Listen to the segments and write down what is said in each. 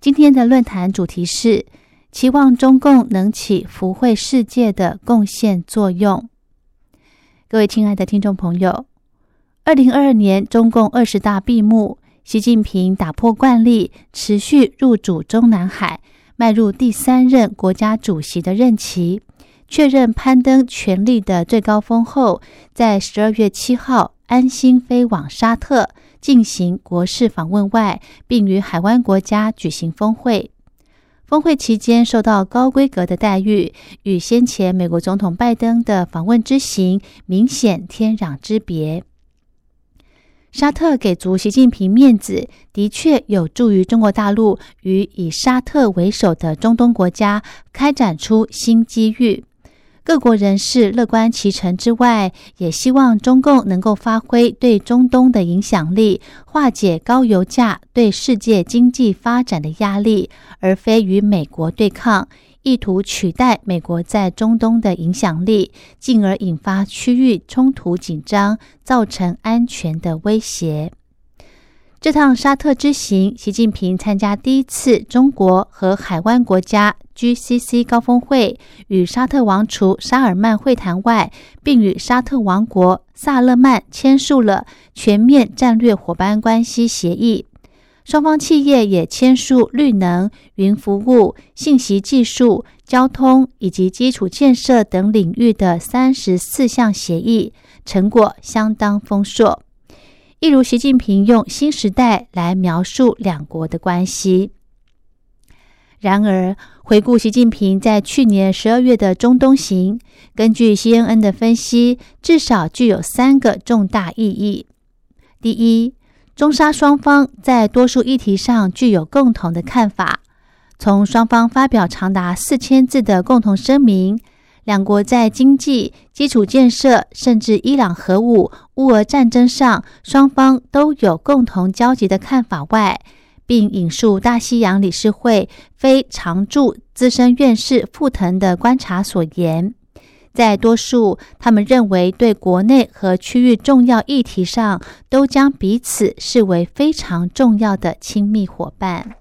今天的论坛主题是期望中共能起福慧世界的贡献作用。各位亲爱的听众朋友，二零二二年中共二十大闭幕，习近平打破惯例，持续入主中南海，迈入第三任国家主席的任期，确认攀登权力的最高峰后，在十二月七号。安心飞往沙特进行国事访问外，并与海湾国家举行峰会。峰会期间受到高规格的待遇，与先前美国总统拜登的访问之行明显天壤之别。沙特给足习近平面子，的确有助于中国大陆与以沙特为首的中东国家开展出新机遇。各国人士乐观其成之外，也希望中共能够发挥对中东的影响力，化解高油价对世界经济发展的压力，而非与美国对抗，意图取代美国在中东的影响力，进而引发区域冲突紧张，造成安全的威胁。这趟沙特之行，习近平参加第一次中国和海湾国家 GCC 高峰会，与沙特王储沙尔曼会谈外，并与沙特王国萨勒曼签署了全面战略伙伴关系协议。双方企业也签署绿能、云服务、信息技术、交通以及基础建设等领域的三十四项协议，成果相当丰硕。一如习近平用“新时代”来描述两国的关系。然而，回顾习近平在去年十二月的中东行，根据 CNN 的分析，至少具有三个重大意义：第一，中沙双方在多数议题上具有共同的看法，从双方发表长达四千字的共同声明。两国在经济基础建设，甚至伊朗核武、乌俄战争上，双方都有共同交集的看法外，并引述大西洋理事会非常驻资深院士傅腾的观察所言，在多数他们认为对国内和区域重要议题上，都将彼此视为非常重要的亲密伙伴。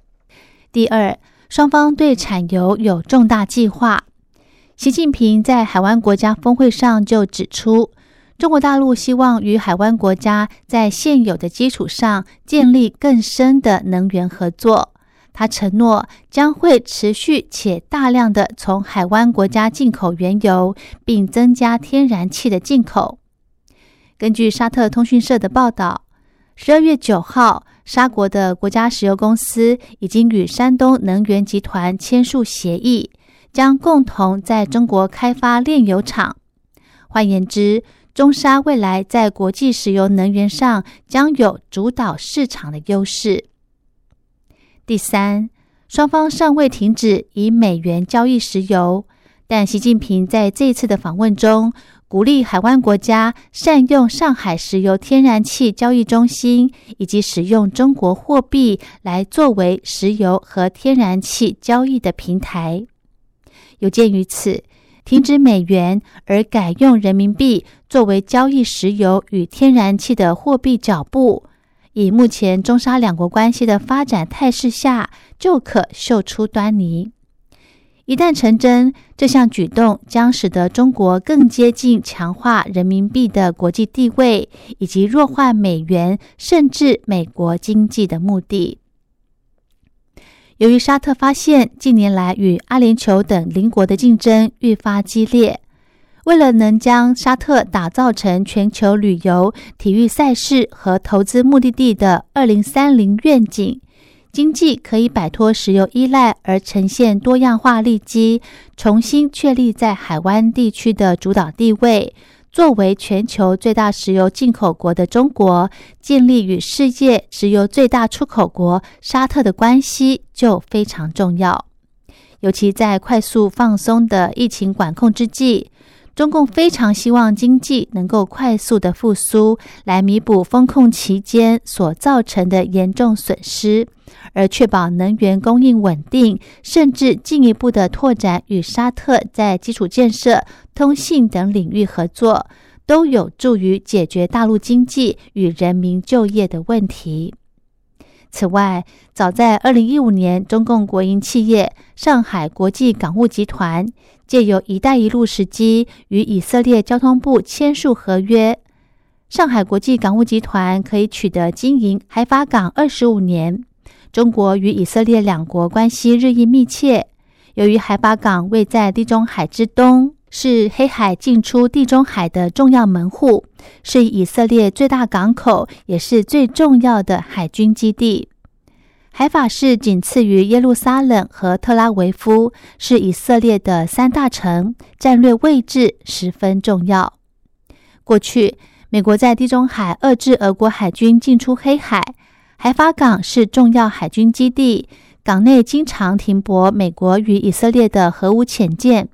第二，双方对产油有重大计划。习近平在海湾国家峰会上就指出，中国大陆希望与海湾国家在现有的基础上建立更深的能源合作。他承诺将会持续且大量的从海湾国家进口原油，并增加天然气的进口。根据沙特通讯社的报道，十二月九号，沙国的国家石油公司已经与山东能源集团签署协议。将共同在中国开发炼油厂。换言之，中沙未来在国际石油能源上将有主导市场的优势。第三，双方尚未停止以美元交易石油，但习近平在这次的访问中，鼓励海湾国家善用上海石油天然气交易中心，以及使用中国货币来作为石油和天然气交易的平台。有鉴于此，停止美元而改用人民币作为交易石油与天然气的货币脚步，以目前中沙两国关系的发展态势下，就可嗅出端倪。一旦成真，这项举动将使得中国更接近强化人民币的国际地位，以及弱化美元甚至美国经济的目的。由于沙特发现近年来与阿联酋等邻国的竞争愈发激烈，为了能将沙特打造成全球旅游、体育赛事和投资目的地的二零三零愿景，经济可以摆脱石油依赖而呈现多样化利基，重新确立在海湾地区的主导地位，作为全球最大石油进口国的中国，建立与世界石油最大出口国沙特的关系就非常重要。尤其在快速放松的疫情管控之际。中共非常希望经济能够快速的复苏，来弥补封控期间所造成的严重损失，而确保能源供应稳定，甚至进一步的拓展与沙特在基础建设、通信等领域合作，都有助于解决大陆经济与人民就业的问题。此外，早在二零一五年，中共国营企业上海国际港务集团借由“一带一路”时机，与以色列交通部签署合约。上海国际港务集团可以取得经营海法港二十五年。中国与以色列两国关系日益密切。由于海法港位在地中海之东。是黑海进出地中海的重要门户，是以色列最大港口，也是最重要的海军基地。海法市仅次于耶路撒冷和特拉维夫，是以色列的三大城，战略位置十分重要。过去，美国在地中海遏制俄国海军进出黑海，海法港是重要海军基地，港内经常停泊美国与以色列的核武潜舰。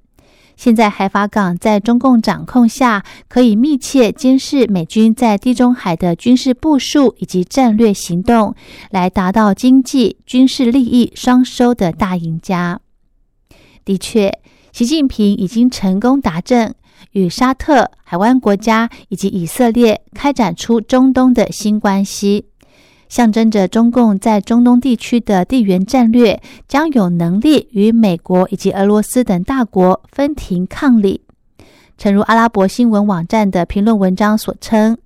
现在海法港在中共掌控下，可以密切监视美军在地中海的军事部署以及战略行动，来达到经济、军事利益双收的大赢家。的确，习近平已经成功达阵，与沙特、海湾国家以及以色列开展出中东的新关系。象征着中共在中东地区的地缘战略将有能力与美国以及俄罗斯等大国分庭抗礼。诚如阿拉伯新闻网站的评论文章所称，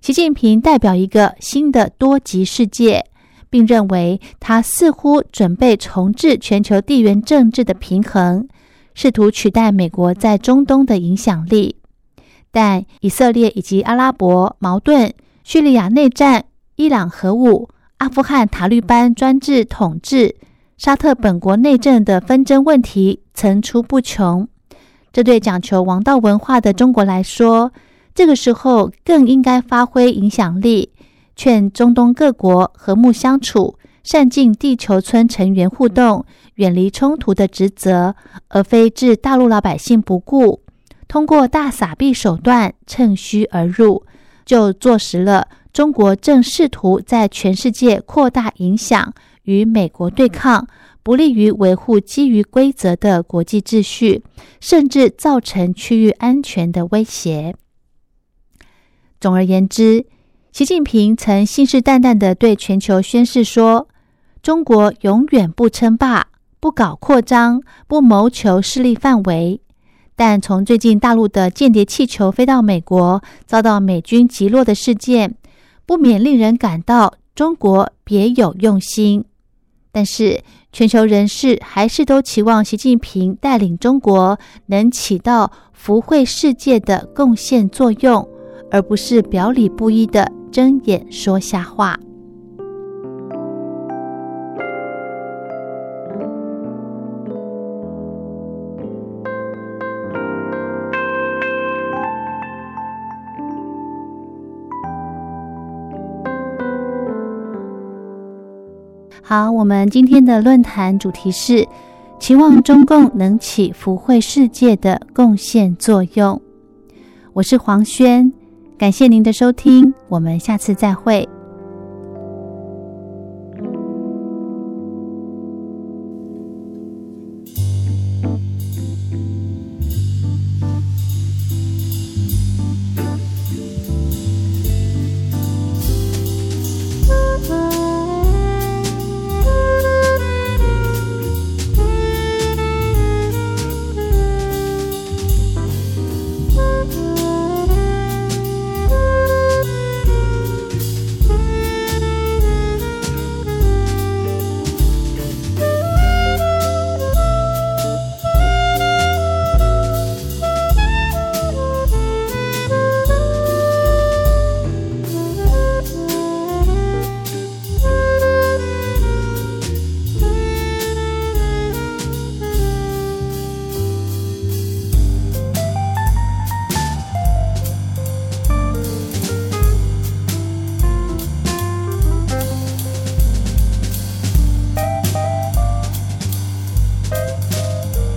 习近平代表一个新的多极世界，并认为他似乎准备重置全球地缘政治的平衡，试图取代美国在中东的影响力。但以色列以及阿拉伯矛盾、叙利亚内战。伊朗核武、阿富汗塔利班专制统治、沙特本国内政的纷争问题层出不穷。这对讲求王道文化的中国来说，这个时候更应该发挥影响力，劝中东各国和睦相处，善尽地球村成员互动、远离冲突的职责，而非置大陆老百姓不顾，通过大撒币手段趁虚而入，就坐实了。中国正试图在全世界扩大影响，与美国对抗，不利于维护基于规则的国际秩序，甚至造成区域安全的威胁。总而言之，习近平曾信誓旦旦地对全球宣誓说：“中国永远不称霸，不搞扩张，不谋求势力范围。”但从最近大陆的间谍气球飞到美国，遭到美军击落的事件。不免令人感到中国别有用心，但是全球人士还是都期望习近平带领中国能起到福慧世界的贡献作用，而不是表里不一的睁眼说瞎话。好，我们今天的论坛主题是期望中共能起福慧世界的贡献作用。我是黄轩，感谢您的收听，我们下次再会。